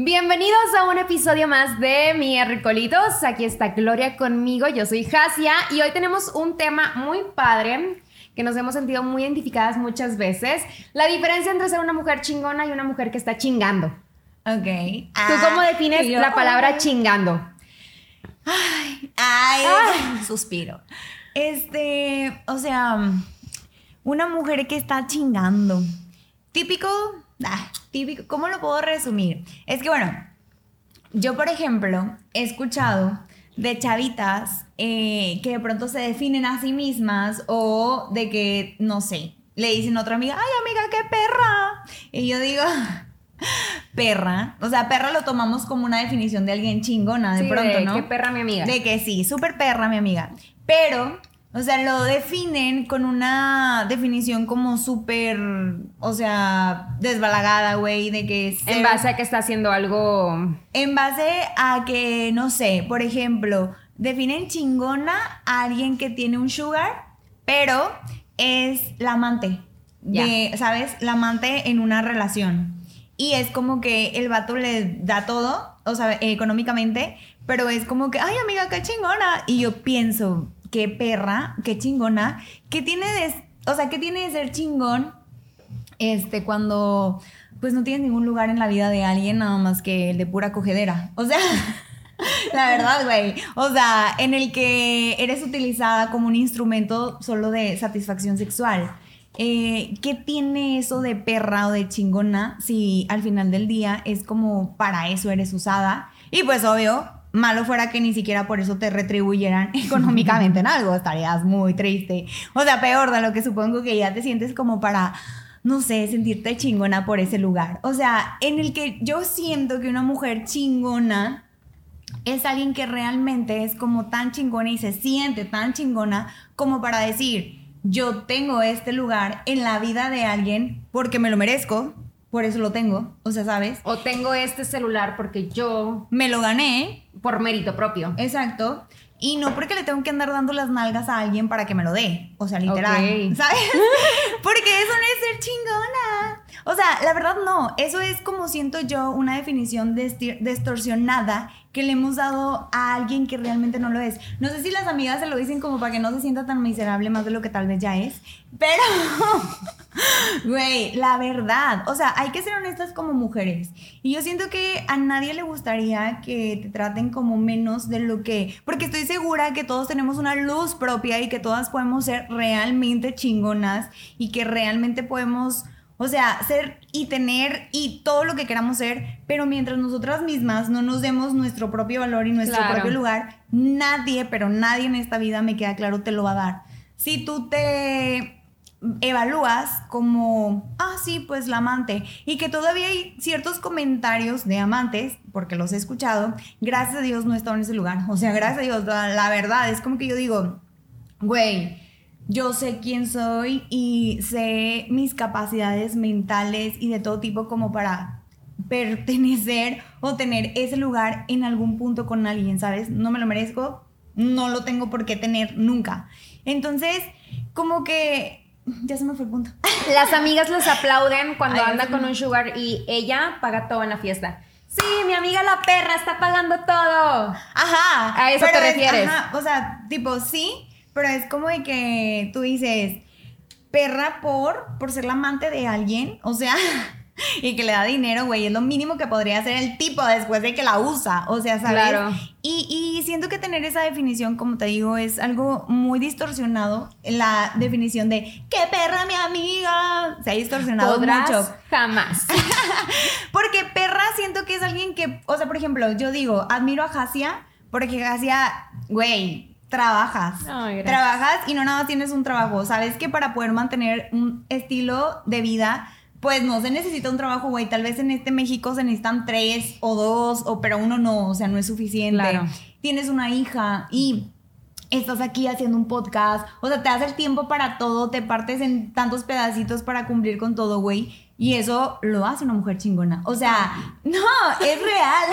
Bienvenidos a un episodio más de Mi Ricolitos. Aquí está Gloria conmigo, yo soy Jasia y hoy tenemos un tema muy padre que nos hemos sentido muy identificadas muchas veces. La diferencia entre ser una mujer chingona y una mujer que está chingando. Ok. ¿Tú cómo defines la palabra chingando? Ay, ay, suspiro. Este, o sea, una mujer que está chingando. Típico, ah, típico, ¿cómo lo puedo resumir? Es que bueno, yo por ejemplo he escuchado de chavitas eh, que de pronto se definen a sí mismas o de que, no sé, le dicen a otra amiga, ay amiga, qué perra. Y yo digo, perra, o sea, perra lo tomamos como una definición de alguien chingona de pronto, ¿no? Qué perra mi amiga. De que sí, súper perra mi amiga. Pero o sea, lo definen con una definición como súper, o sea, desbalagada, güey, de que... En base a que está haciendo algo... En base a que, no sé, por ejemplo, definen chingona a alguien que tiene un sugar, pero es la amante. De, ¿Sabes? La amante en una relación. Y es como que el vato le da todo, o sea, económicamente, pero es como que, ay, amiga, qué chingona. Y yo pienso, qué perra, qué chingona, qué tiene de, o sea, qué tiene de ser chingón, este, cuando, pues no tienes ningún lugar en la vida de alguien nada más que el de pura cogedera, o sea... La verdad, güey. O sea, en el que eres utilizada como un instrumento solo de satisfacción sexual. Eh, ¿Qué tiene eso de perra o de chingona si al final del día es como para eso eres usada? Y pues obvio, malo fuera que ni siquiera por eso te retribuyeran económicamente en algo, estarías muy triste. O sea, peor de lo que supongo que ya te sientes como para, no sé, sentirte chingona por ese lugar. O sea, en el que yo siento que una mujer chingona es alguien que realmente es como tan chingona y se siente tan chingona como para decir, yo tengo este lugar en la vida de alguien porque me lo merezco, por eso lo tengo, o sea, ¿sabes? O tengo este celular porque yo... Me lo gané. Por mérito propio. Exacto. Y no porque le tengo que andar dando las nalgas a alguien para que me lo dé. O sea, literal. ¿Sabes? porque eso no es ser chingona. O sea, la verdad no. Eso es como siento yo una definición distorsionada que le hemos dado a alguien que realmente no lo es. No sé si las amigas se lo dicen como para que no se sienta tan miserable más de lo que tal vez ya es. Pero... Güey, la verdad, o sea, hay que ser honestas como mujeres. Y yo siento que a nadie le gustaría que te traten como menos de lo que... Porque estoy segura que todos tenemos una luz propia y que todas podemos ser realmente chingonas y que realmente podemos... O sea, ser y tener y todo lo que queramos ser, pero mientras nosotras mismas no nos demos nuestro propio valor y nuestro propio lugar, nadie, pero nadie en esta vida, me queda claro, te lo va a dar. Si tú te evalúas como, ah, sí, pues la amante. Y que todavía hay ciertos comentarios de amantes, porque los he escuchado, gracias a Dios no he estado en ese lugar. O sea, gracias a Dios, la, verdad, es como que yo digo, güey, yo sé quién soy y sé mis capacidades mentales y de todo tipo como para pertenecer o tener ese lugar en algún punto con alguien, ¿sabes? No me lo merezco, no lo tengo por qué tener nunca. Entonces, como que ya se me fue el punto. Las amigas les aplauden cuando anda con un sugar y ella paga todo en la fiesta. Sí, mi amiga la perra está pagando todo. Ajá. A eso te refieres. o sea, tipo, sí, pero es como de que tú dices, perra por, por ser la amante de alguien. O sea, y que le da dinero, güey, es lo mínimo que podría hacer el tipo después de que la usa, o sea, ¿sabes? Claro. Y, y siento que tener esa definición, como te digo, es algo muy distorsionado, la definición de ¡qué perra mi amiga! Se ha distorsionado mucho. Jamás. porque perra siento que es alguien que, o sea, por ejemplo, yo digo, admiro a Jasia, porque Jasia, güey, trabajas. trabajas y no nada tienes un trabajo. Sabes que para poder mantener un estilo de vida pues no se necesita un trabajo, güey. Tal vez en este México se necesitan tres o dos, o, pero uno no, o sea, no es suficiente. Tienes una hija y estás aquí haciendo un podcast, o sea, te das el tiempo para todo, te partes en tantos pedacitos para cumplir con todo, güey. Y eso lo hace una mujer chingona. O sea, no, es real.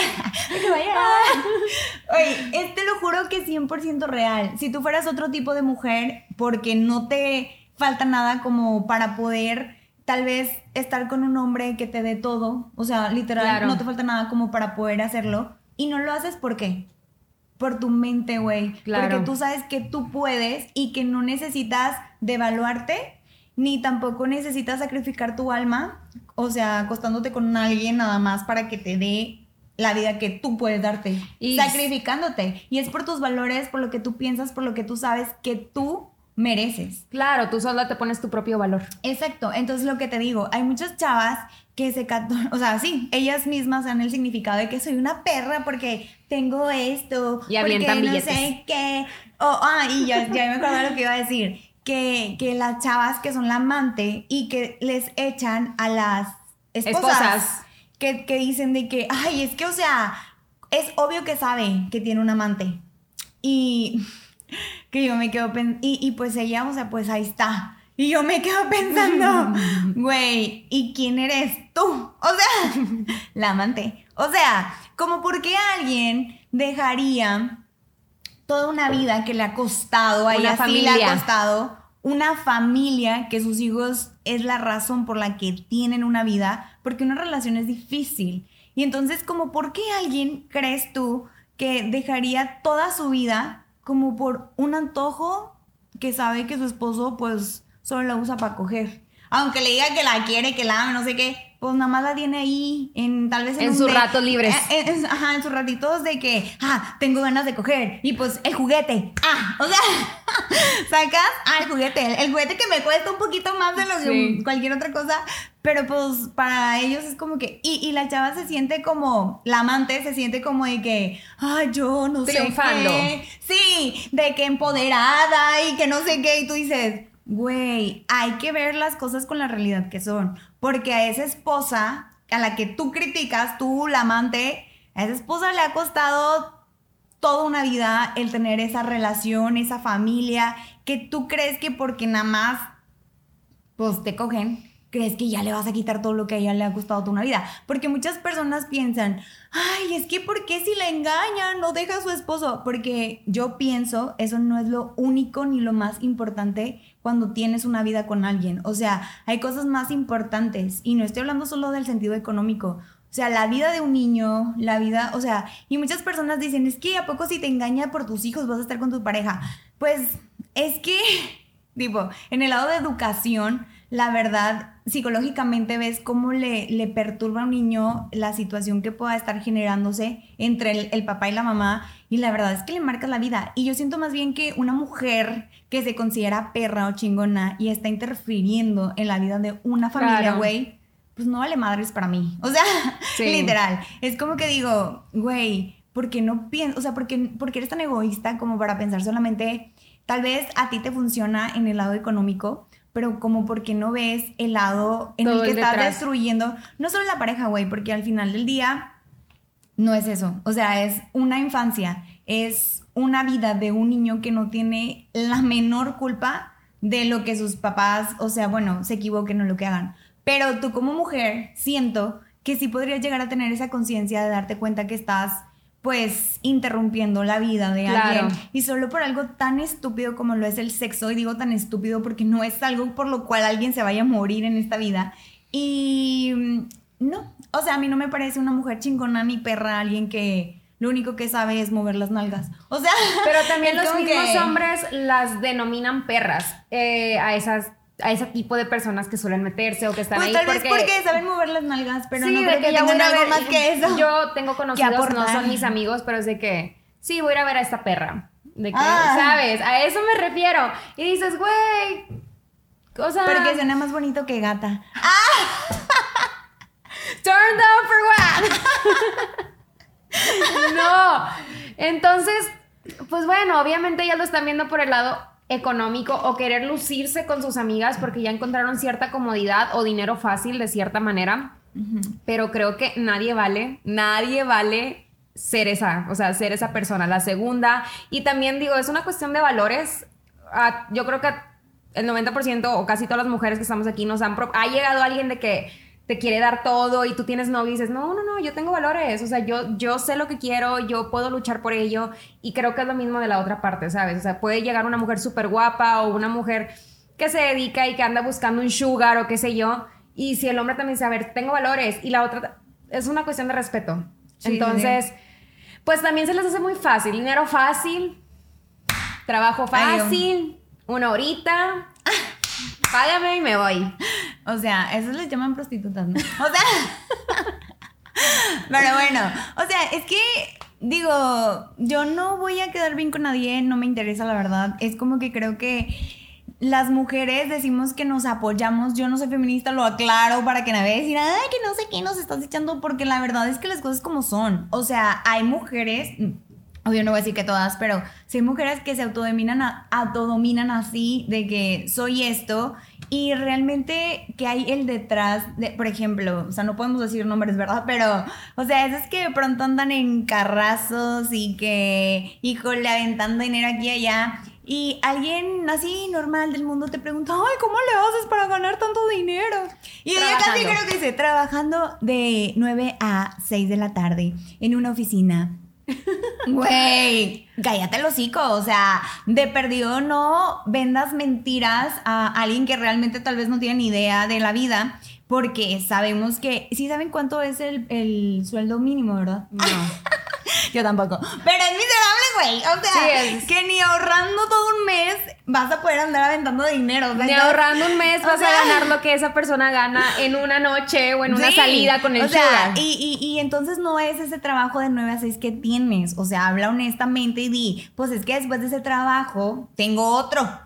Oye, este lo juro que es 100% real. Si tú fueras otro tipo de mujer, porque no te falta nada como para poder tal vez estar con un hombre que te dé todo, o sea, literal, no te falta nada como para poder hacerlo, y no lo haces ¿por qué? Por tu mente, güey. Claro. Porque tú sabes que tú puedes y que no necesitas devaluarte, ni tampoco necesitas sacrificar tu alma, o sea, acostándote con alguien nada más para que te dé la vida que tú puedes darte, y sacrificándote. Y es por tus valores, por lo que tú piensas, por lo que tú sabes que tú mereces. Claro, tú solo te pones tu propio valor. Exacto, entonces lo que te digo, hay muchas chavas que se, o sea, sí, ellas mismas dan el significado de que soy una perra porque tengo esto, y porque no sé qué, oh, ah, y ya, ya me acuerdo lo que iba a decir, que, que las chavas que son la amante y que les echan a las esposas, Que, que dicen de que, ay, es que, o sea, es obvio que sabe que tiene un amante. Y que yo me quedo pensando, y, pues ella, o sea, pues ahí está. Y yo me quedo pensando, güey, ¿y quién eres tú? O sea, la amante. O sea, como por qué alguien dejaría toda una vida que le ha costado, a ella sí le ha costado, una familia que sus hijos es la razón por la que tienen una vida, porque una relación es difícil. Y entonces, como por qué alguien crees tú que dejaría toda su vida como por un antojo que sabe que su esposo pues solo la usa para coger. Aunque le diga que la quiere, que la ama, no sé qué, pues nada más la tiene ahí, en tal vez en, en sus ratos libres. Eh, ajá, en sus ratitos de que, ah, tengo ganas de coger. Y pues el juguete, ah, o sea, sacas, ah, el juguete, el, juguete que me cuesta un poquito más de lo que cualquier otra cosa, pero pues para ellos es como que, y, la chava se siente como, la amante se siente como de que, ay, yo no sé qué. Sí, de que empoderada y que no sé qué, y tú dices, güey, hay que ver las cosas con la realidad que son. Porque a esa esposa, a la que tú criticas, tú, la amante, a esa esposa le ha costado toda una vida el tener esa relación, esa familia, que tú crees que porque nada más, pues te cogen, crees que ya le vas a quitar todo lo que a ella le ha costado toda una vida. Porque muchas personas piensan, ay, es que ¿por qué si la engañan no deja a su esposo? Porque yo pienso, eso no es lo único ni lo más importante cuando tienes una vida con alguien. O sea, hay cosas más importantes y no estoy hablando solo del sentido económico. O sea, la vida de un niño, la vida, o sea, y muchas personas dicen, es que a poco si te engaña por tus hijos vas a estar con tu pareja. Pues es que, tipo, en el lado de educación, la verdad, psicológicamente ves cómo le, le perturba a un niño la situación que pueda estar generándose entre el, papá y la mamá. Y la verdad es que le marca la vida. Y yo siento más bien que una mujer que se considera perra o chingona y está interfiriendo en la vida de una familia, güey, pues no vale madres para mí. O sea, literal. Es como que digo, güey, ¿por qué no piensas? O sea, ¿por qué, ¿por qué eres tan egoísta como para pensar solamente, tal vez a ti te funciona en el lado económico? Pero como porque no ves el lado en el que estás destruyendo, no solo la pareja, güey, porque al final del día no es eso, o sea, es una infancia, es una vida de un niño que no tiene la menor culpa de lo que sus papás, o sea, bueno, se equivoquen o lo que hagan. Pero tú como mujer, siento que sí podrías llegar a tener esa conciencia de darte cuenta que estás pues interrumpiendo la vida de alguien. Y solo por algo tan estúpido como lo es el sexo y digo tan estúpido porque no es algo por lo cual alguien se vaya a morir en esta vida. Y mm, no, o sea, a mí no me parece una mujer chingona ni perra alguien que lo único que sabe es mover las nalgas. O sea, pero también los mismos hombres las denominan perras eh, a esas a ese tipo de personas que suelen meterse o que están pues ahí tal porque... vez porque saben mover las nalgas, pero no creo que, tengan algo más que eso. Yo tengo conocidos, no son mis amigos, pero es de que sí, voy a ir a ver a esta perra. De que, ah. ¿sabes? A eso me refiero. Y dices, güey, o sea... Porque suena más bonito que gata. ¡Ah! Turn down for what? no. Entonces, pues bueno, obviamente ya lo están viendo por el lado económico o querer lucirse con sus amigas porque ya encontraron cierta comodidad o dinero fácil de cierta manera. Pero creo que nadie vale, nadie vale ser esa, o sea, ser esa persona. La segunda, y también digo, es una cuestión de valores. Yo creo que el 90% o casi todas las mujeres que estamos aquí nos han... Ha llegado alguien de que te quiere dar todo y tú tienes novio y dices, no, no, no, yo tengo valores, o sea, yo, yo sé lo que quiero, yo puedo luchar por ello y creo que es lo mismo de la otra parte, ¿sabes? O sea, puede llegar una mujer súper guapa o una mujer que se dedica y que anda buscando un sugar o qué sé yo Y si el hombre también dice, a ver, tengo valores, y la otra, es una cuestión de respeto. Sí, Entonces, pues también se les hace muy fácil. Dinero fácil, trabajo Ay, fácil, una horita, págame y me voy. O sea, eso les llaman prostitutas, ¿no? O sea. Pero bueno, o sea, es que digo, yo no voy a quedar bien con nadie, no me interesa la verdad. Es como que creo que las mujeres decimos que nos apoyamos. Yo no soy feminista, lo aclaro para que nadie decir, ay, que no sé qué nos estás echando, porque la verdad es que las cosas como son. O sea, hay mujeres, obvio no voy a decir que todas, pero sí hay mujeres que se autodominan, a- autodominan así, de que soy esto, y realmente que hay el detrás, de, por ejemplo, o sea, no podemos decir nombres, ¿verdad? Pero, o sea, esos que de pronto andan en carrazos y que, híjole, aventando dinero aquí y allá. Y alguien así normal del mundo te pregunta, ay, ¿cómo le haces para ganar tanto dinero? Y ella casi creo que dice, trabajando de 9 a 6 de la tarde en una oficina. Güey, cállate el hocico, o sea, de perdido no vendas mentiras a alguien que realmente tal vez no tiene ni idea de la vida, porque sabemos que, sí saben cuánto es el, el sueldo mínimo, ¿verdad? No. Yo tampoco. Pero es miserable, güey. O sea, Sí, es. que ni ahorrando todo un mes vas a poder andar aventando dinero. o sea, Ni ahorrando un mes vas sea- a ganar lo que esa persona gana en una noche o en una Sí, salida con el o sea, y, y, y entonces no es ese trabajo de 9 a 6 que tienes. O sea, habla honestamente y di, pues es que después de ese trabajo tengo otro.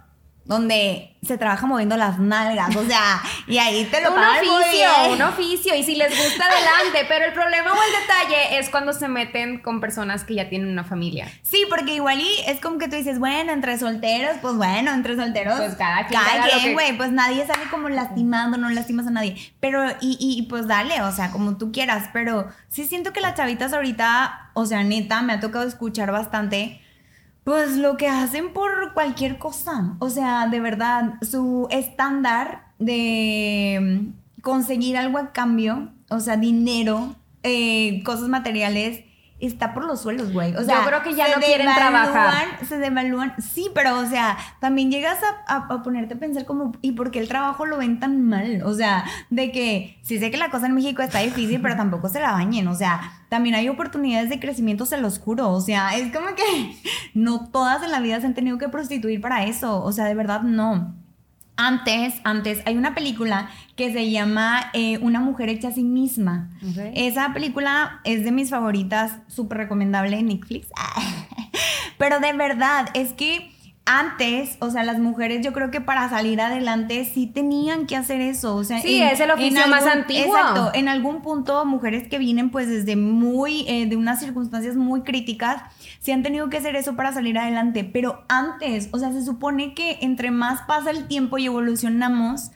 Donde se trabaja moviendo las nalgas, o sea, y ahí te lo un pagan muy oficio, bien. un oficio. Y si les gusta, adelante. Pero el problema o el detalle es cuando se meten con personas que ya tienen una familia. Sí, porque igual y es como que tú dices, bueno, entre solteros, pues bueno, entre solteros. Pues cada quien Cada quien, que- güey, pues nadie sale como lastimando, no lastimas a nadie. Pero, y, y pues dale, o sea, como tú quieras. Pero sí siento que las chavitas ahorita, o sea, neta, me ha tocado escuchar bastante. Pues lo que hacen por cualquier cosa. O sea, de verdad, su estándar de mm, conseguir algo a cambio, o sea, dinero, eh, cosas materiales, está por los suelos, güey. O sea, Yo creo que ya no quieren trabajar. Se devalúan, sí, pero o sea, también llegas a, a- a ponerte a pensar como, ¿y por qué el trabajo lo ven tan mal? O sea, de que sí sé que la cosa en México está difícil, pero tampoco se la bañen. O sea, también hay oportunidades de crecimiento, se los juro. O sea, es como que no todas en la vida se han tenido que prostituir para eso. O sea, de verdad no. Antes, antes, hay una película que se llama eh, Una mujer hecha a sí misma. Esa película es de mis favoritas, súper recomendable en Netflix. Pero de verdad, es que antes, o sea, las mujeres yo creo que para salir adelante sí tenían que hacer eso. O sea, Sí, es el oficio más antiguo. Exacto, en algún punto mujeres que vienen pues desde muy, eh, de unas circunstancias muy críticas, sí han tenido que hacer eso para salir adelante. Pero antes, o sea, se supone que entre más pasa el tiempo y evolucionamos,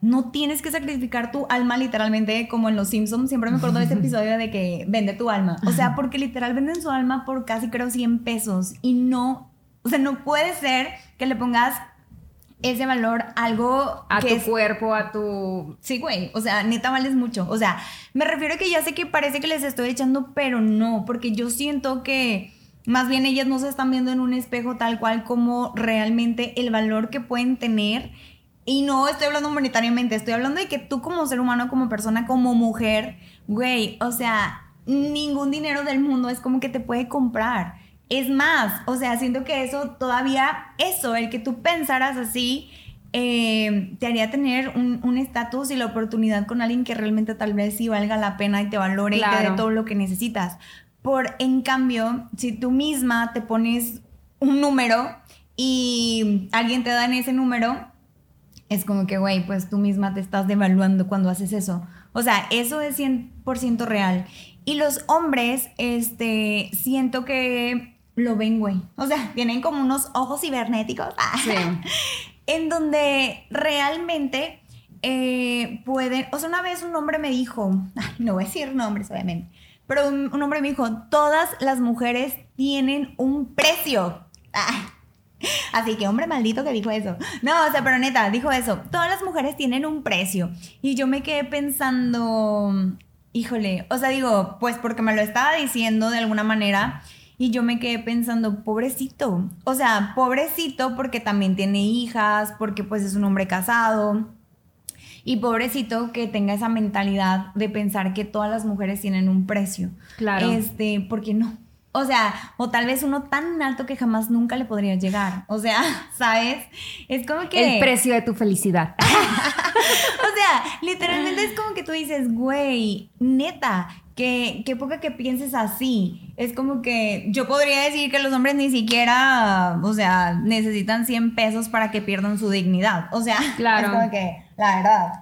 no tienes que sacrificar tu alma literalmente como en Los Simpsons. Siempre me acuerdo de ese episodio de que vende tu alma. O sea, porque literal venden su alma por casi creo 100 pesos y no, o sea, no puede ser que le pongas ese valor a algo A que tu es cuerpo, a tu... Sí, güey, o sea, neta vales mucho. O sea, me refiero a que ya sé que parece que les estoy echando, pero no, porque yo siento que más bien ellas no se están viendo en un espejo tal cual como realmente el valor que pueden tener. Y no estoy hablando monetariamente, estoy hablando de que tú como ser humano, como persona, como mujer, güey, o sea, ningún dinero del mundo es como que te puede comprar. Es más, o sea, siento que eso todavía, eso, el que tú pensaras así, eh, te haría tener un un estatus y la oportunidad con alguien que realmente tal vez sí valga la pena y te valore y te dé todo lo que necesitas. Por, en cambio, si tú misma te pones un número y alguien te da en ese número, es como que, güey, pues tú misma te estás devaluando cuando haces eso. O sea, eso es 100% real. Y los hombres, este, siento que lo ven, güey. O sea, tienen como unos ojos cibernéticos. Sí. en donde realmente eh, pueden, o sea, una vez un hombre me dijo, no voy a decir nombres obviamente, pero un, hombre me dijo, todas las mujeres tienen un precio. Ah, Así que hombre maldito que dijo eso. No, o sea, pero neta, dijo eso. Todas las mujeres tienen un precio. Y yo me quedé pensando, híjole, o sea, digo, pues porque me lo estaba diciendo de alguna manera. Y yo me quedé pensando, pobrecito. O sea, pobrecito porque también tiene hijas, porque pues es un hombre casado. Y pobrecito que tenga esa mentalidad de pensar que todas las mujeres tienen un precio. Claro. Este, porque no. O sea, o tal vez uno tan alto que jamás nunca le podría llegar. O sea, ¿sabes? Es como que... El precio de tu felicidad. o sea, literalmente es como que tú dices, güey, neta, que, que poca que pienses así. Es como que yo podría decir que los hombres ni siquiera, o sea, necesitan 100 pesos para que pierdan su dignidad. O sea, Claro. es como que, la verdad.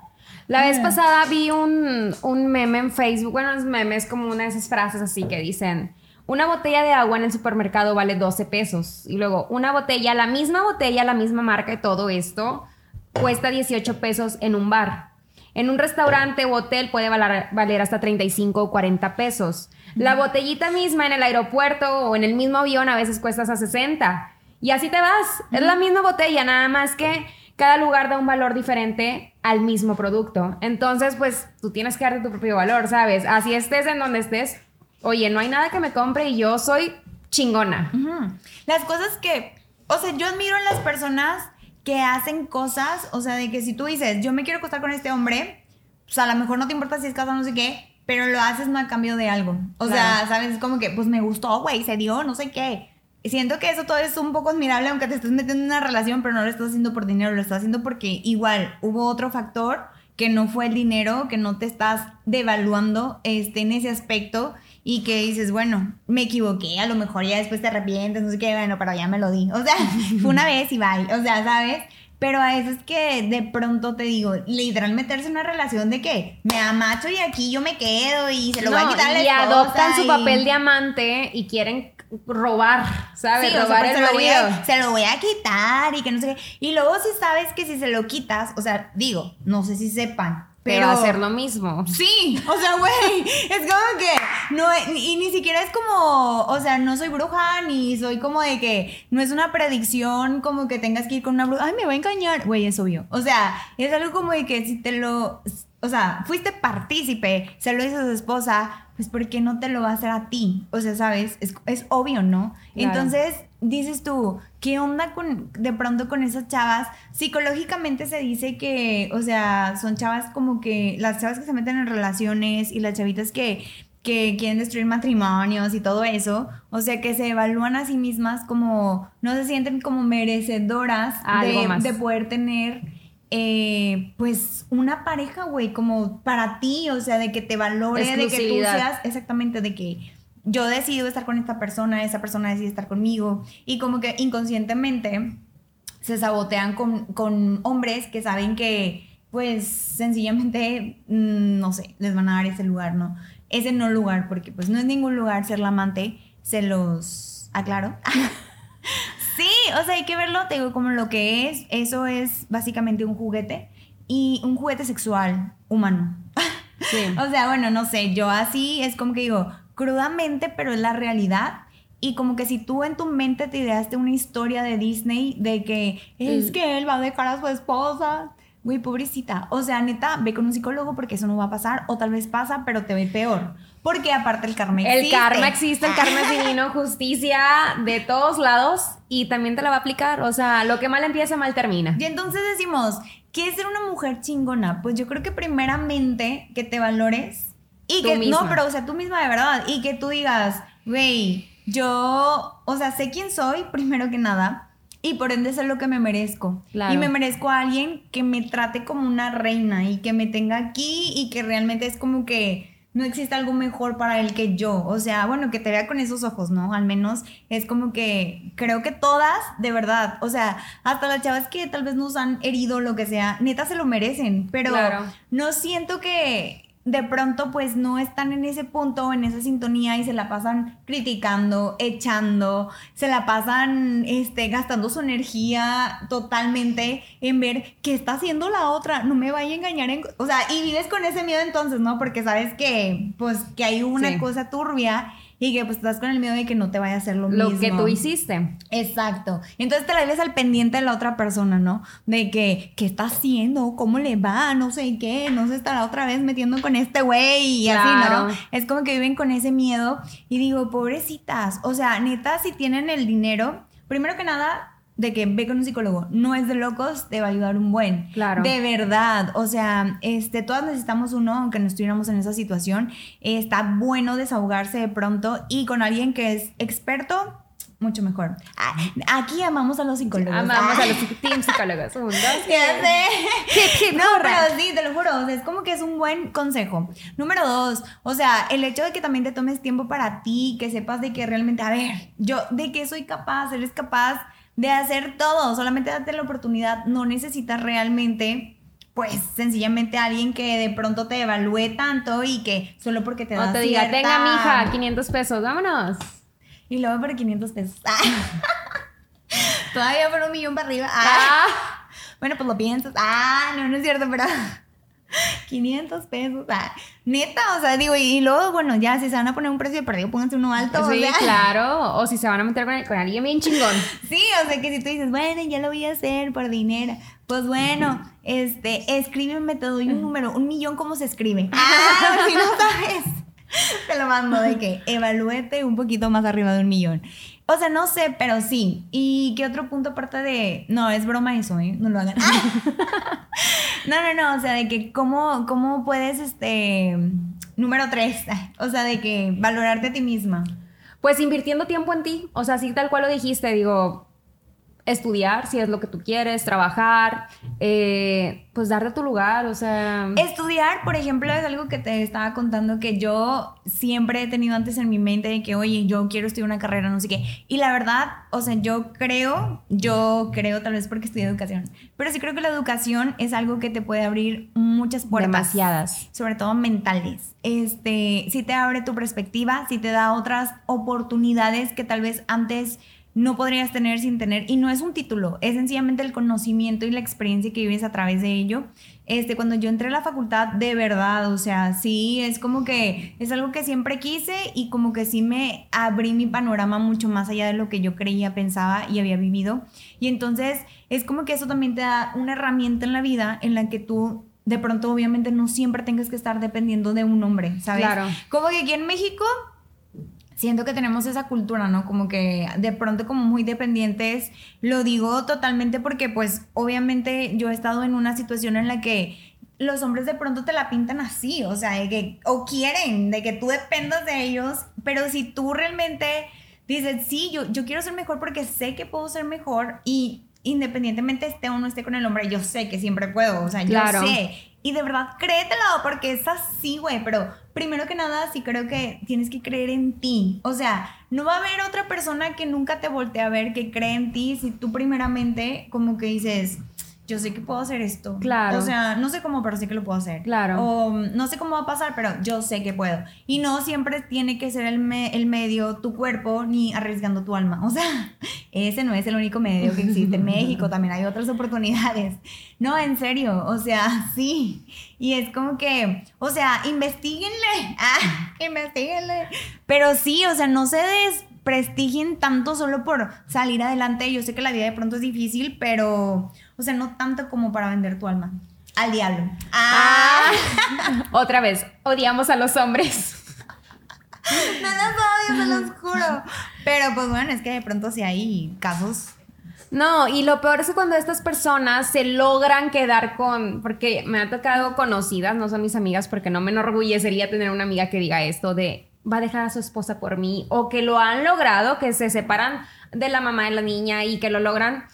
La vez pasada vi un, un meme en Facebook, bueno, es meme, es como una de esas frases así que dicen, una botella de agua en el supermercado vale 12 pesos y luego una botella, la misma botella, la misma marca y todo esto, cuesta 18 pesos en un bar. En un restaurante o hotel puede valer, valer hasta 35 o 40 pesos. La botellita misma en el aeropuerto o en el mismo avión a veces cuesta hasta 60. Y así te vas. Es la misma botella, nada más que cada lugar da un valor diferente al mismo producto. Entonces, pues tú tienes que darte tu propio valor, ¿sabes? Así estés en donde estés. Oye, no hay nada que me compre y yo soy chingona. Ujú. Las cosas que, o sea, yo admiro en las personas que hacen cosas, o sea, de que si tú dices, yo me quiero acostar con este hombre, pues a lo mejor no te importa si es casa o no sé qué, pero lo haces no a cambio de algo. O sea, Claro. sabes, es como que, pues me gustó, güey, se dio, no sé qué. Siento que eso todo es un poco admirable, aunque te estés metiendo en una relación, pero no lo estás haciendo por dinero, lo estás haciendo porque igual hubo otro factor que no fue el dinero, que no te estás devaluando este, en ese aspecto y que dices, bueno, me equivoqué, a lo mejor ya después te arrepientes, no sé qué, bueno, pero ya me lo di. O sea, fue una vez y bye, o sea, ¿sabes? Pero a eso es que de pronto te digo, literal meterse en una relación de que me amacho y aquí yo me quedo y se lo voy a No, quitar a la y adoptan su y- papel de amante y quieren robar, ¿sabes? Sí, o sea, robar pues el se, lo voy a, marido. se lo voy a quitar y que no sé qué. Y luego si sabes que si se lo quitas, o sea, digo, no sé si sepan, Pero pero... va a hacer lo mismo. Sí, o sea, güey, es como que no, y ni siquiera es como, o sea, no soy bruja, ni soy como de que no es una predicción como que tengas que ir con una bruja, ay, me va a engañar, güey, es obvio. O sea, es algo como de que si te lo, o sea, fuiste partícipe, se lo hizo a su esposa, pues ¿por qué no te lo va a hacer a ti? O sea, ¿sabes? Es, es obvio, ¿no? Claro. Entonces, dices tú, ¿qué onda con de pronto con esas chavas? Psicológicamente se dice que, o sea, son chavas como que las chavas que se meten en relaciones y las chavitas que que quieren destruir matrimonios y todo eso, o sea, que se evalúan a sí mismas como, no se sienten como merecedoras de, de poder tener, eh, pues, una pareja, güey, como para ti, o sea, de que te valore, de que tú seas, exactamente, de que yo decido estar con esta persona, esa persona decide estar conmigo, y como que inconscientemente se sabotean con, con hombres que saben que, pues, sencillamente, mm, no sé, les van a dar ese lugar, ¿no? Ese no lugar, porque pues no es ningún lugar ser la amante, se los aclaro. sí, o sea, hay que verlo, te digo, como lo que es, eso es básicamente un juguete y un juguete sexual humano. Sí. O sea, bueno, no sé, yo así es como que digo, crudamente, pero es la realidad. Y como que si tú en tu mente te ideaste una historia de Disney de que es que él va a dejar a su esposa, güey, pobrecita. O sea, neta, ve con un psicólogo porque eso no va a pasar, o tal vez pasa, pero te ve peor. Porque aparte el karma El existe. karma existe, el karma es divino, justicia de todos lados y también te la va a aplicar. O sea, lo que mal empieza, mal termina. Y entonces decimos, ¿qué es ser una mujer chingona? Pues yo creo que primeramente que te valores y que misma. no, pero o sea, tú misma de verdad y que tú digas, güey, yo, o sea, sé quién soy primero que nada y por ende sé lo que me merezco. Claro. Y me merezco a alguien que me trate como una reina y que me tenga aquí y que realmente es como que no existe algo mejor para él que yo. O sea, bueno, que te vea con esos ojos, ¿no? Al menos es como que creo que todas, de verdad, o sea, hasta las chavas que tal vez nos han herido, lo que sea, neta se lo merecen, pero Claro. no siento que de pronto pues no están en ese punto, en esa sintonía y se la pasan criticando, echando, se la pasan este, gastando su energía totalmente en ver qué está haciendo la otra, no me vaya a engañar, en- o sea, y vives con ese miedo entonces, ¿no? Porque sabes que pues que hay una Sí. cosa turbia y que pues estás con el miedo de que no te vaya a hacer lo, Lo mismo. que tú hiciste. Exacto. Entonces te la ves al pendiente de la otra persona, ¿no? De que, ¿qué está haciendo? ¿Cómo le va? No sé qué. No se estará otra vez metiendo con este güey y así, Claro. ¿no? Es como que viven con ese miedo. Y digo, pobrecitas. O sea, neta, si tienen el dinero, primero que nada, de que ve con un psicólogo. No es de locos, te va a ayudar un buen. Claro. De verdad. O sea, este, todas necesitamos uno, aunque no estuviéramos en esa situación. está bueno desahogarse de pronto y con alguien que es experto, mucho mejor. Ah, aquí amamos a los psicólogos. Amamos Ah. a los team psicólogos. Un, dos, sé. No, pero sí, te lo juro. o sea, es como que es un buen consejo. Número dos, o sea, el hecho de que también te tomes tiempo para ti, que sepas de que realmente, a ver, yo de qué soy capaz, eres capaz de hacer todo. Solamente date la oportunidad. No necesitas realmente. Pues sencillamente alguien que de pronto te evalúe tanto y que solo porque te da O te diga, cierta- tenga mija, 500 pesos, vámonos. Y luego por 500 pesos. Todavía por un millón para arriba. Ah. Bueno, pues lo piensas. Ah, no, no es cierto, pero 500 pesos. Ah, neta, o sea, digo, y, luego, bueno, ya si se van a poner un precio de perdido, pónganse uno alto. o Sí, sea. claro. O si se van a meter con, con alguien bien chingón. Sí, o sea, que si tú dices, bueno, ya lo voy a hacer por dinero. Pues bueno, este, escríbeme, te doy un número, un millón, ¿cómo se escribe? Ah, si no sabes. Te lo mando de que evalúete un poquito más arriba de un millón. O sea, no sé, pero sí. ¿Y qué otro punto aparte de.? No, es broma eso, ¿eh? No lo hagan. no, no, no. O sea, de que cómo, cómo puedes, este. Número tres. O sea, de que valorarte a ti misma. Pues invirtiendo tiempo en ti. O sea, así tal cual lo dijiste, digo, estudiar si es lo que tú quieres, trabajar, eh, pues darte tu lugar, o sea... Estudiar, por ejemplo, es algo que te estaba contando que yo siempre he tenido antes en mi mente de que, oye, yo quiero estudiar una carrera, no sé qué. Y la verdad, o sea, yo creo, yo creo tal vez porque estudié educación, pero sí creo que la educación es algo que te puede abrir muchas puertas. Demasiadas. Sobre todo mentales. Este, sí te abre tu perspectiva, sí te da otras oportunidades que tal vez antes no podrías tener sin tener. Y no es un título, es sencillamente el conocimiento y la experiencia que vives a través de ello. Este, cuando yo entré a la facultad, de verdad, o sea, sí, es como que es algo que siempre quise y como que sí me abrí mi panorama mucho más allá de lo que yo creía, pensaba y había vivido. Y entonces es como que eso también te da una herramienta en la vida en la que tú de pronto obviamente no siempre tengas que estar dependiendo de un hombre, ¿sabes? Claro. Como que aquí en México siento que tenemos esa cultura, ¿no? Como que de pronto como muy dependientes. Lo digo totalmente porque pues obviamente yo he estado en una situación en la que los hombres de pronto te la pintan así, o sea, de que, o quieren, de que tú dependas de ellos, pero si tú realmente dices, sí, yo, yo quiero ser mejor porque sé que puedo ser mejor y independientemente esté o no esté con el hombre, yo sé que siempre puedo, o sea, Claro. yo sé. Y de verdad, créetelo, porque es así, güey. Pero primero que nada, sí creo que tienes que creer en ti. O sea, no va a haber otra persona que nunca te voltee a ver, que cree en ti, si tú primeramente como que dices, yo sé que puedo hacer esto. Claro. O sea, no sé cómo, pero sé que lo puedo hacer. Claro. O no sé cómo va a pasar, pero yo sé que puedo. Y no siempre tiene que ser el, me- el medio tu cuerpo ni arriesgando tu alma. O sea, ese no es el único medio que existe en México. También hay otras oportunidades. No, en serio. O sea, sí. Y es como que, o sea, investiguenle. Ah, investiguenle. Pero sí, o sea, no se desprestigien tanto solo por salir adelante. Yo sé que la vida de pronto es difícil, pero, o sea, no tanto como para vender tu alma. Al diablo. Ah. Otra vez, odiamos a los hombres. No los odio, se los juro. Pero pues bueno, es que de pronto sí hay casos. No, y lo peor es cuando estas personas se logran quedar con, porque me ha tocado conocidas, no son mis amigas, porque no me enorgullecería tener una amiga que diga esto de va a dejar a su esposa por mí, o que lo han logrado, que se separan de la mamá de la niña y que lo logran.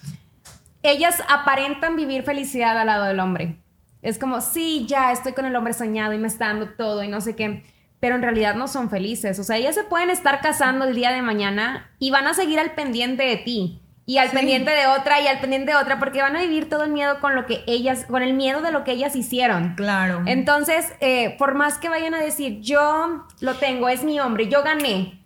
Ellas aparentan vivir felicidad al lado del hombre. Es como, sí, ya estoy con el hombre soñado y me está dando todo y no sé qué, pero en realidad no son felices. O sea, ellas se pueden estar casando el día de mañana y van a seguir al pendiente de ti y al Sí. pendiente de otra y al pendiente de otra porque van a vivir todo el miedo con lo que ellas, con el miedo de lo que ellas hicieron. Claro. Entonces, eh, por más que vayan a decir, yo lo tengo, es mi hombre, yo gané.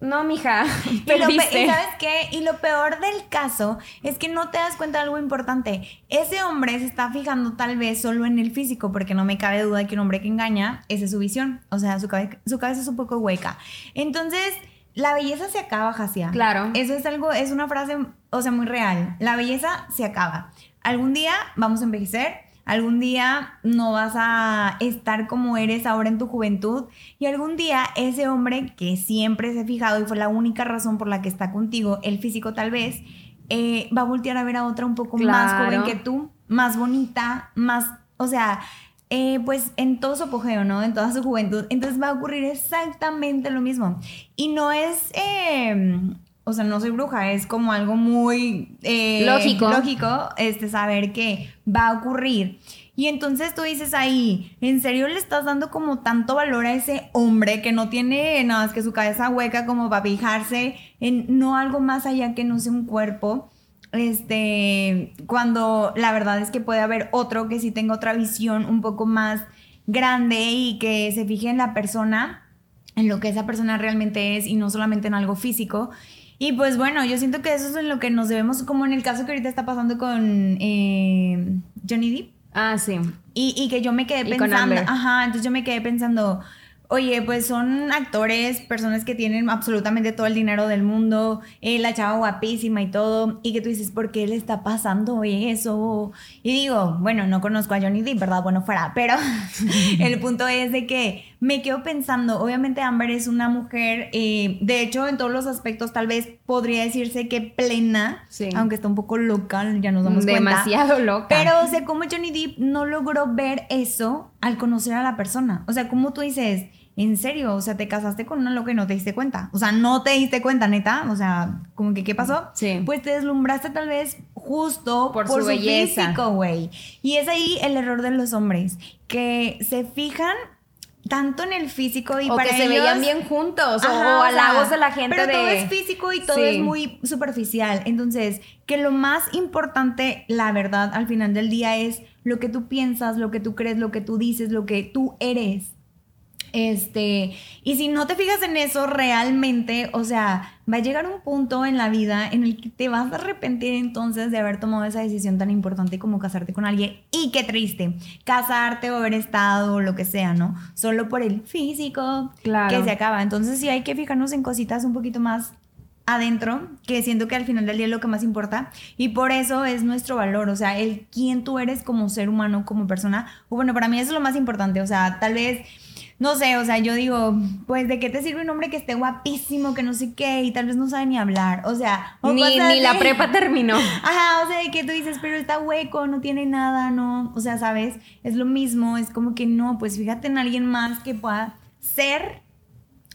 No, mija, Y, lo perdiste. y sabes qué? Y lo peor del caso es que no te das cuenta de algo importante. Ese hombre se está fijando tal vez solo en el físico, porque no me cabe duda de que un hombre que engaña, esa es su visión. O sea, su, cabe- su cabeza es un poco hueca. Entonces, la belleza se acaba, Jasia. Claro. Eso es algo, es una frase, o sea, muy real. La belleza se acaba. Algún día vamos a envejecer. Algún día no vas a estar como eres ahora en tu juventud y algún día ese hombre que siempre se ha fijado y fue la única razón por la que está contigo, el físico tal vez, eh, va a voltear a ver a otra un poco más joven que tú, más bonita, más, o sea, eh, pues en todo su apogeo, ¿no? En toda su juventud. Entonces va a ocurrir exactamente lo mismo. Y no es, em, o sea, no soy bruja, es como algo muy eh, lógico. lógico este, saber que va a ocurrir. Y entonces tú dices ahí, ¿en serio le estás dando como tanto valor a ese hombre que no tiene nada más que su cabeza hueca como para fijarse en no algo más allá que no sea un cuerpo? Este, cuando la verdad es que puede haber otro que sí tenga otra visión un poco más grande y que se fije en la persona, en lo que esa persona realmente es y no solamente en algo físico. Y pues bueno, yo siento que eso es en lo que nos debemos, como en el caso que ahorita está pasando con eh, Johnny Depp. Ah, sí. Y, que yo me quedé pensando, ajá, entonces yo me quedé pensando, Oye, pues son actores, personas que tienen absolutamente todo el dinero del mundo, eh, la chava guapísima y todo, y que tú dices, ¿por qué le está pasando eso? Y digo, bueno, no conozco a Johnny Depp, ¿verdad? Bueno, fuera, pero el punto es de que me quedo pensando, obviamente Amber es una mujer, eh, de hecho en todos los aspectos tal vez podría decirse que plena, aunque está un poco loca, ya nos damos cuenta. Demasiado loca. Pero o sea, como Johnny Depp no logró ver eso al conocer a la persona. O sea, como tú dices, en serio, o sea, te casaste con una loca y no te diste cuenta. O sea, no te diste cuenta, neta. O sea, como que, ¿qué pasó? Sí. Pues te deslumbraste tal vez justo por, su, físico, güey. Y es ahí el error de los hombres, que se fijan tanto en el físico y o para que se veían bien juntos o, a la voz de la gente pero todo es físico y todo es muy superficial entonces que lo más importante la verdad al final del día es lo que tú piensas lo que tú crees lo que tú dices lo que tú eres este, y si no te fijas en eso realmente, o sea, va a llegar un punto en la vida en el que te vas a arrepentir entonces de haber tomado esa decisión tan importante como casarte con alguien. Y qué triste, casarte o haber estado o lo que sea, ¿no? Solo por el físico claro. que se acaba. Entonces sí hay que fijarnos en cositas un poquito más adentro, que siento que al final del día es lo que más importa y por eso es nuestro valor, o sea, el quién tú eres como ser humano, como persona. bueno, para mí eso es lo más importante, o sea, tal vez no sé, o sea, yo digo, pues de qué te sirve un hombre que esté guapísimo, que no sé qué, y tal vez no sabe ni hablar, o sea, ni, ni la prepa terminó. Ajá, o sea, de que tú dices, pero está hueco, no tiene nada, no, o sea, sabes, es lo mismo, es como que no, pues fíjate en alguien más que pueda ser,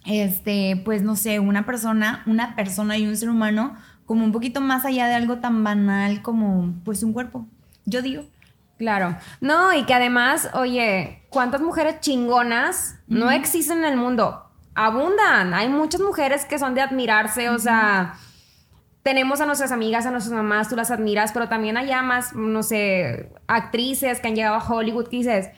este, pues no sé, una persona, una persona y un ser humano como un poquito más allá de algo tan banal como, pues un cuerpo, yo digo. Claro. No, y que además, oye, ¿cuántas mujeres chingonas no existen en el mundo? Abundan. Hay muchas mujeres que son de admirarse, o sea, tenemos a nuestras amigas, a nuestras mamás, tú las admiras, pero también hay más, no sé, actrices que han llegado a Hollywood que dices,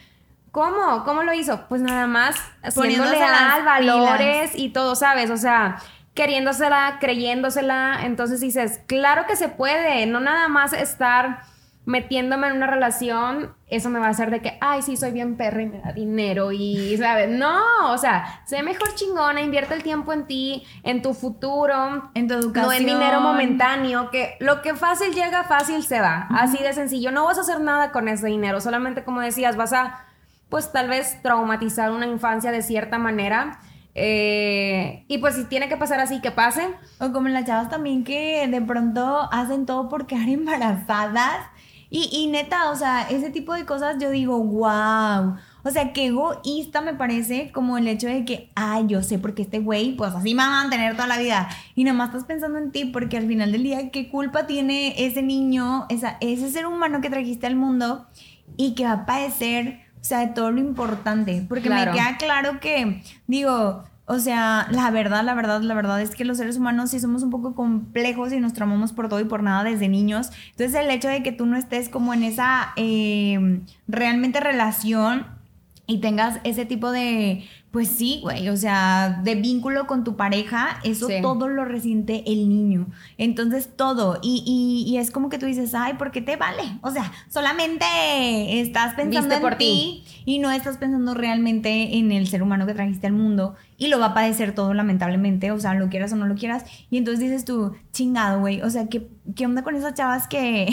¿cómo? ¿Cómo lo hizo? Pues nada más poniéndole al valores y todo, ¿sabes? O sea, queriéndosela, creyéndosela. Entonces dices, claro que se puede, no nada más estar metiéndome en una relación, eso me va a hacer de que, ay, sí, soy bien perra y me da dinero y, ¿sabes? No, o sea, sé mejor chingona, invierte el tiempo en ti, en tu futuro, en tu educación. No en dinero momentáneo, que lo que fácil llega, fácil se va. Así de sencillo. No vas a hacer nada con ese dinero, solamente como decías, vas a, pues tal vez traumatizar una infancia de cierta manera. Eh, y pues si tiene que pasar así, que pase. O como las chavas también que de pronto hacen todo por quedar embarazadas y, y neta, o sea, ese tipo de cosas yo digo, wow. O sea, qué egoísta me parece como el hecho de que, ay, yo sé porque este güey, pues así me va a mantener toda la vida. Y nada más estás pensando en ti porque al final del día, ¿qué culpa tiene ese niño, esa, ese ser humano que trajiste al mundo y que va a padecer, o sea, de todo lo importante? Porque me queda claro que, digo, o sea, la verdad, la verdad, la verdad es que los seres humanos sí somos un poco complejos y nos tramamos por todo y por nada desde niños. Entonces el hecho de que tú no estés como en esa eh, realmente relación y tengas ese tipo de, pues sí, güey, o sea, de vínculo con tu pareja, eso todo lo resiente el niño. Entonces todo, y, y, es como que tú dices, ay, ¿por qué te vale? O sea, solamente estás pensando en por ti y no estás pensando realmente en el ser humano que trajiste al mundo y lo va a padecer todo lamentablemente, o sea, lo quieras o no lo quieras. Y entonces dices tú, chingado, güey, o sea, ¿qué, ¿qué onda con esas chavas que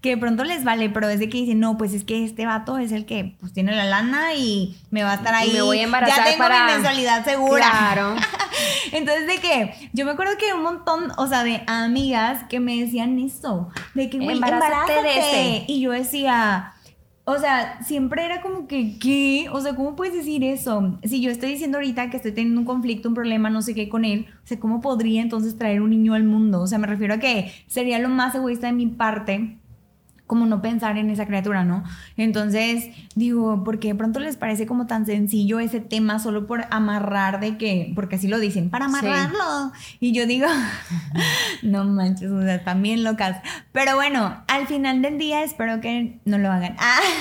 que de pronto les vale, pero es de que dicen, no, pues es que este vato es el que pues tiene la lana y me va a estar ahí. me voy a embarazar ya tengo mi mensualidad segura. Claro. Entonces, de que yo me acuerdo que un montón, o sea, de amigas que me decían eso, de que, güey, embarázate. De este. Y yo decía, o sea, siempre era como que, ¿qué? O sea, ¿cómo puedes decir eso? Si yo estoy diciendo ahorita que estoy teniendo un conflicto, un problema, no sé qué con él, o sea, ¿cómo podría entonces traer un niño al mundo? O sea, me refiero a que sería lo más egoísta de mi parte como no pensar en esa criatura, ¿no? Entonces, digo, porque de pronto les parece como tan sencillo ese tema solo por amarrar de que, porque así lo dicen, para amarrarlo. Y yo digo, no manches, o sea, bien locas. Pero bueno, al final del día espero que no lo hagan.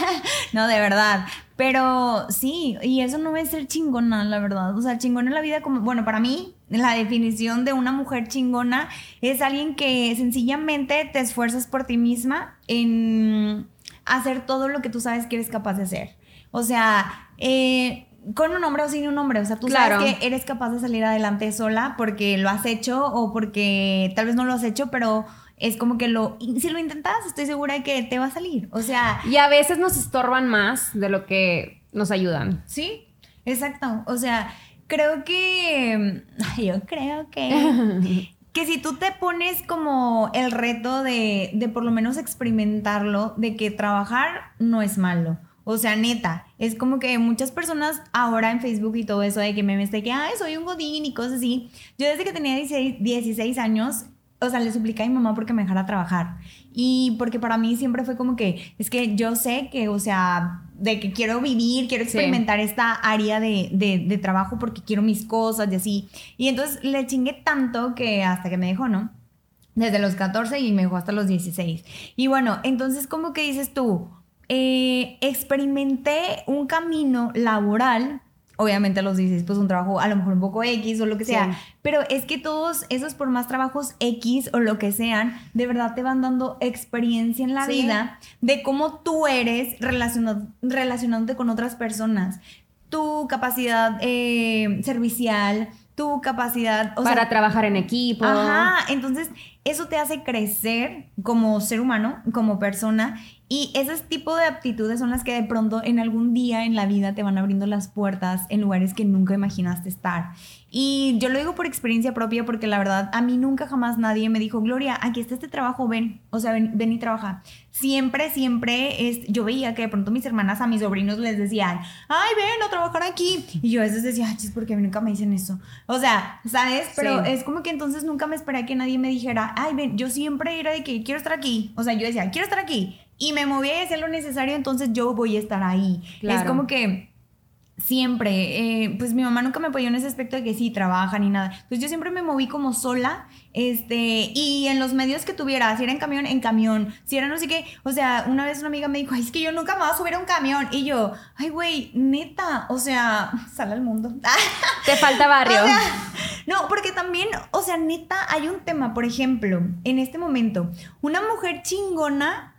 no, de verdad. Pero sí, y eso no es ser chingona, la verdad. O sea, chingona en la vida como, bueno, para mí, la definición de una mujer chingona es alguien que sencillamente te esfuerzas por ti misma en hacer todo lo que tú sabes que eres capaz de hacer. O sea, eh, con un hombre o sin un hombre. O sea, tú sabes que eres capaz de salir adelante sola porque lo has hecho o porque tal vez no lo has hecho, pero es como que lo, si lo intentas, estoy segura de que te va a salir. O sea... Y a veces nos estorban más de lo que nos ayudan. Sí, exacto. O sea, creo que, yo creo que... que si tú te pones como el reto de, de por lo menos experimentarlo, de que trabajar no es malo. O sea, neta, es como que muchas personas ahora en Facebook y todo eso de que me de que, ay, soy un godín y cosas así. Yo desde que tenía 16, 16 años o sea, le supliqué a mi mamá porque me dejara trabajar. Y porque para mí siempre fue como que, es que yo sé que, o sea, de que quiero vivir, quiero experimentar esta área de, de, trabajo porque quiero mis cosas y así. Y entonces le chingué tanto que hasta que me dejó, ¿no? Desde los 14 y me dejó hasta los 16. Y bueno, entonces como que dices tú, eh, experimenté un camino laboral obviamente los dices, pues un trabajo a lo mejor un poco X o lo que sea, pero es que todos esos por más trabajos X o lo que sean, de verdad te van dando experiencia en la vida de cómo tú eres relacionado, relacionándote con otras personas, tu capacidad eh, servicial, tu capacidad para trabajar en equipo. Ajá, entonces eso te hace crecer como ser humano, como persona y ese tipo de aptitudes son las que de pronto en algún día en la vida te van abriendo las puertas en lugares que nunca imaginaste estar. Y yo lo digo por experiencia propia porque la verdad a mí nunca jamás nadie me dijo, Gloria, aquí está este trabajo, ven, o sea, ven, ven y trabaja. Siempre, siempre es, yo veía que de pronto mis hermanas a mis sobrinos les decían, ay, ven a trabajar aquí. Y yo a veces decía, ay, chis, porque a nunca me dicen eso. O sea, ¿sabes? Pero es como que entonces nunca me esperé que nadie me dijera, ay, ven, yo siempre era de que quiero estar aquí. O sea, yo decía, quiero estar aquí y me moví a hacer lo necesario, entonces yo voy a estar ahí. Es como que siempre, eh, pues mi mamá nunca me apoyó en ese aspecto de que sí, trabaja ni nada. Entonces yo siempre me moví como sola, este, y en los medios que tuviera, si era en camión, en camión, si era no sé qué, o sea, una vez una amiga me dijo, ay, es que yo nunca me voy a subir a un camión, y yo, ay, güey, neta, o sea, sale al mundo. Te falta barrio. no, porque también, o sea, neta, hay un tema, por ejemplo, en este momento, una mujer chingona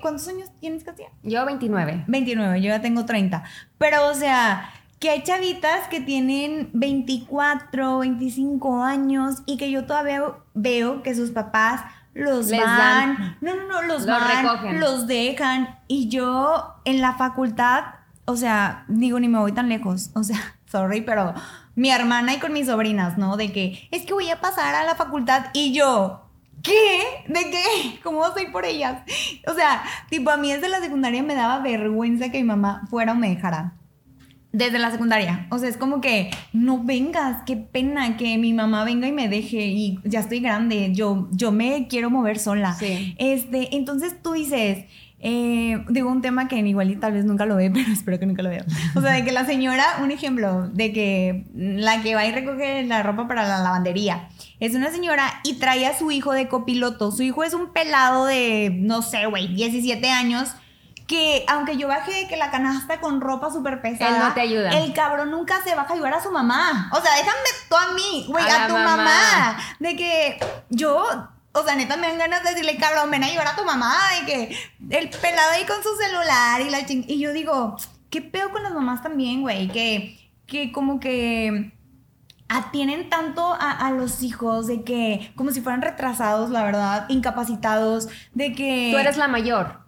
¿cuántos años tienes, Katia? Yo 29. 29, yo ya tengo 30. Pero, o sea, que hay chavitas que tienen 24, 25 años y que yo todavía veo que sus papás los van, no, no, no, los, van, recogen. los dejan y yo en la facultad, o sea, digo ni me voy tan lejos, o sea, sorry, pero mi hermana y con mis sobrinas, ¿no? De que es que voy a pasar a la facultad y yo, ¿Qué? ¿De qué? ¿Cómo soy por ellas? O sea, tipo, a mí desde la secundaria me daba vergüenza que mi mamá fuera o me dejara. Desde la secundaria. O sea, es como que no vengas, qué pena que mi mamá venga y me deje y ya estoy grande, yo, yo me quiero mover sola. Sí. Este, entonces tú dices, eh, digo un tema que igual y tal vez nunca lo ve, pero espero que nunca lo vea. O sea, de que la señora, un ejemplo, de que la que va y recoge la ropa para la lavandería es una señora y trae a su hijo de copiloto. Su hijo es un pelado de, no sé, güey, 17 años. Que aunque yo baje que la canasta con ropa súper pesada, Él no te ayuda. El cabrón nunca se baja a ayudar a su mamá. O sea, déjame tú a mí, güey, a, tu mamá. De que yo o sea, neta me dan ganas de decirle, cabrón, ven a ayudar a tu mamá. Y que el pelado ahí con su celular y la ching... Y yo digo, ¿qué pedo con las mamás también, güey? Que, que como que atienen tanto a, los hijos de que como si fueran retrasados, la verdad, incapacitados, de que... Tú eres la mayor.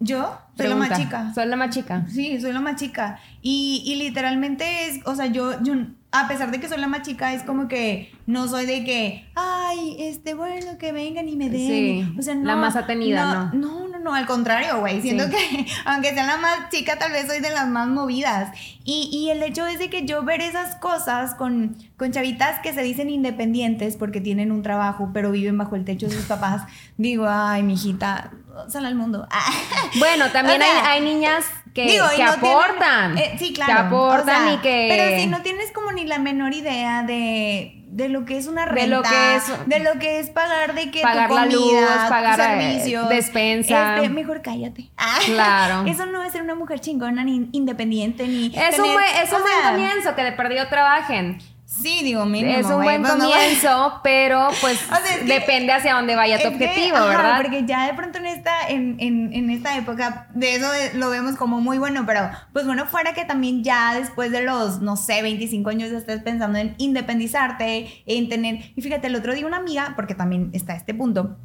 ¿Yo? Soy la más chica. Soy la más chica. Sí, soy la más chica. Y, y literalmente es, o sea, yo, yo a pesar de que soy la más chica, es como que no soy de que, ay, este, bueno, que vengan y me den. Sí, o sea, no. la más atenida, no. No, no, no, al contrario, güey. Siento Sí. que, aunque sea la más chica, tal vez soy de las más movidas. Y, y el hecho es de que yo ver esas cosas con, con chavitas que se dicen independientes porque tienen un trabajo, pero viven bajo el techo de sus papás, digo, ay, mijita, sal al mundo. Bueno, también O sea, hay, hay niñas que, Digo, que no aportan. tienen- eh, sí, claro. Que aportan o sea, y que. Pero si no tienes como ni la menor idea de, de lo que es una renta, De lo que es- de lo que es pagar de que Pagar tu la comida, luz, tus pagar, eh, servicios, despensa. este, mejor cállate. Ah, Claro. Eso no es ser una mujer chingona ni independiente ni Es un tener- buen, es un buen comienzo que de perdido trabajen. Sí, digo, mínimo, es un güey, buen comienzo, pero pues O sea, es que- depende hacia dónde vaya tu que, objetivo, ajá, ¿verdad? Porque ya de pronto en esta, en, en, en esta época, de eso lo vemos como muy bueno, pero pues bueno, fuera que también ya después de los, no sé, 25 años ya estés pensando en independizarte, en tener, y fíjate, el otro día una amiga, porque también está este punto,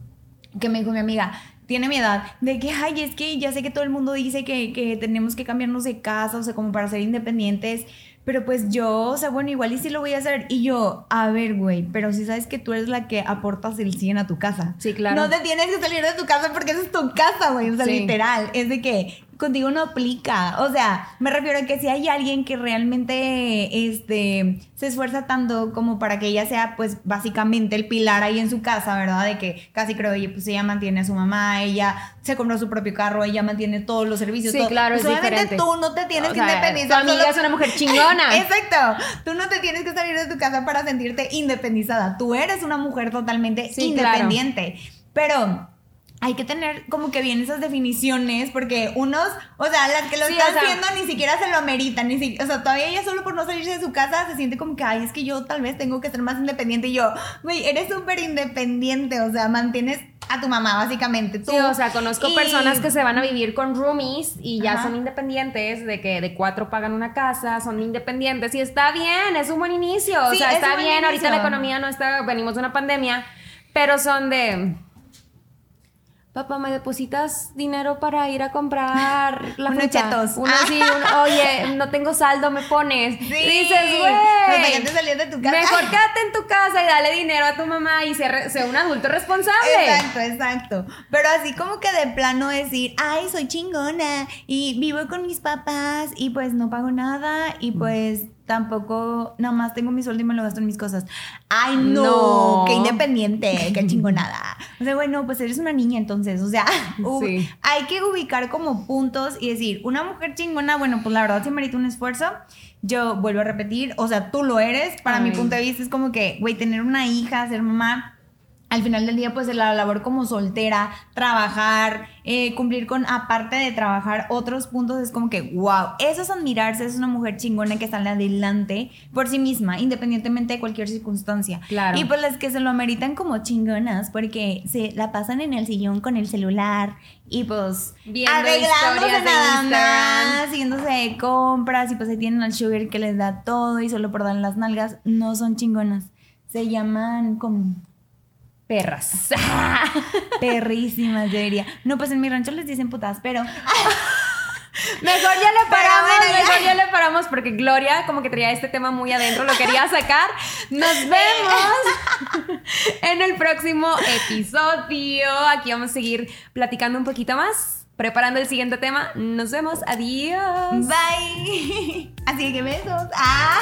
que me dijo mi amiga, tiene mi edad, de que, ay, es que ya sé que todo el mundo dice que, que tenemos que cambiarnos de casa, o sea, como para ser independientes, pero pues yo, o sea, bueno, igual y sí lo voy a hacer. Y yo, a ver, güey, pero si sabes que tú eres la que aportas el 100 a tu casa. Sí, claro. No te tienes que salir de tu casa porque esa es tu casa, güey, o sea, Sí. literal. Es de que contigo no aplica. O sea, me refiero a que si hay alguien que realmente este, se esfuerza tanto como para que ella sea, pues, básicamente el pilar ahí en su casa, ¿verdad? De que casi creo, oye, pues ella mantiene a su mamá, ella se compró su propio carro, ella mantiene todos los servicios. Sí, todo. claro, Pues, es diferente. tú no te tienes O que sea, independizar. tu amiga solo- es una mujer chingona. Exacto. Tú no te tienes que salir de tu casa para sentirte independizada. Tú eres una mujer totalmente Sí, claro. independiente. Pero hay que tener como que bien esas definiciones porque unos, o sea, las que lo Sí, están o sea- haciendo ni siquiera se lo ameritan, ni si- o sea, todavía ella solo por no salirse de su casa se siente como que, ay, es que yo tal vez tengo que ser más independiente y yo, güey, eres súper independiente, o sea, mantienes a tu mamá básicamente. Tú, Sí, o sea, conozco Y- personas que se van a vivir con roomies y ya Ajá. son independientes, de que de cuatro pagan una casa, son independientes y está bien, es un buen inicio, o Sí, sea, es está bien, ahorita la economía no está, venimos de una pandemia, pero son de... Papá, ¿me depositas dinero para ir a comprar la Unos. Uno Ah. sí, un- oye, no tengo saldo, me pones. Sí. Y dices, güey, de tu casa. mejor quédate en tu casa y dale dinero a tu mamá y sé un adulto responsable. Exacto, exacto. Pero así como que de plano decir, ay, soy chingona y vivo con mis papás y pues no pago nada y pues tampoco, nada más tengo mi sueldo y me lo gasto en mis cosas. Ay, no, No. qué independiente, qué chingonada. O sea, bueno, pues eres una niña entonces, o sea, Sí. hay que ubicar como puntos y decir, una mujer chingona, bueno, pues la verdad sí merita un esfuerzo. Yo vuelvo a repetir, o sea, tú lo eres, para mi punto de vista es como que, güey, tener una hija, ser mamá, al final del día, pues la labor como soltera, trabajar, eh, cumplir con, aparte de trabajar, otros puntos es como que, wow, eso es admirarse, es una mujer chingona que sale adelante por sí misma, independientemente de cualquier circunstancia. Claro. Y pues las que se lo ameritan como chingonas, porque se la pasan en el sillón con el celular y pues Viendo arreglándose de nada más, haciéndose de compras y pues ahí tienen al sugar que les da todo y solo por dar las nalgas, no son chingonas. Se llaman como Perras. perrísimas, yo diría. No, pues en mi rancho les dicen putas, pero Mejor ya le paramos, bueno, ya. mejor ya le paramos porque Gloria como que traía este tema muy adentro, lo quería sacar. Nos vemos en el próximo episodio. Aquí vamos a seguir platicando un poquito más, preparando el siguiente tema. Nos vemos, adiós. bye. Así que besos. Ah.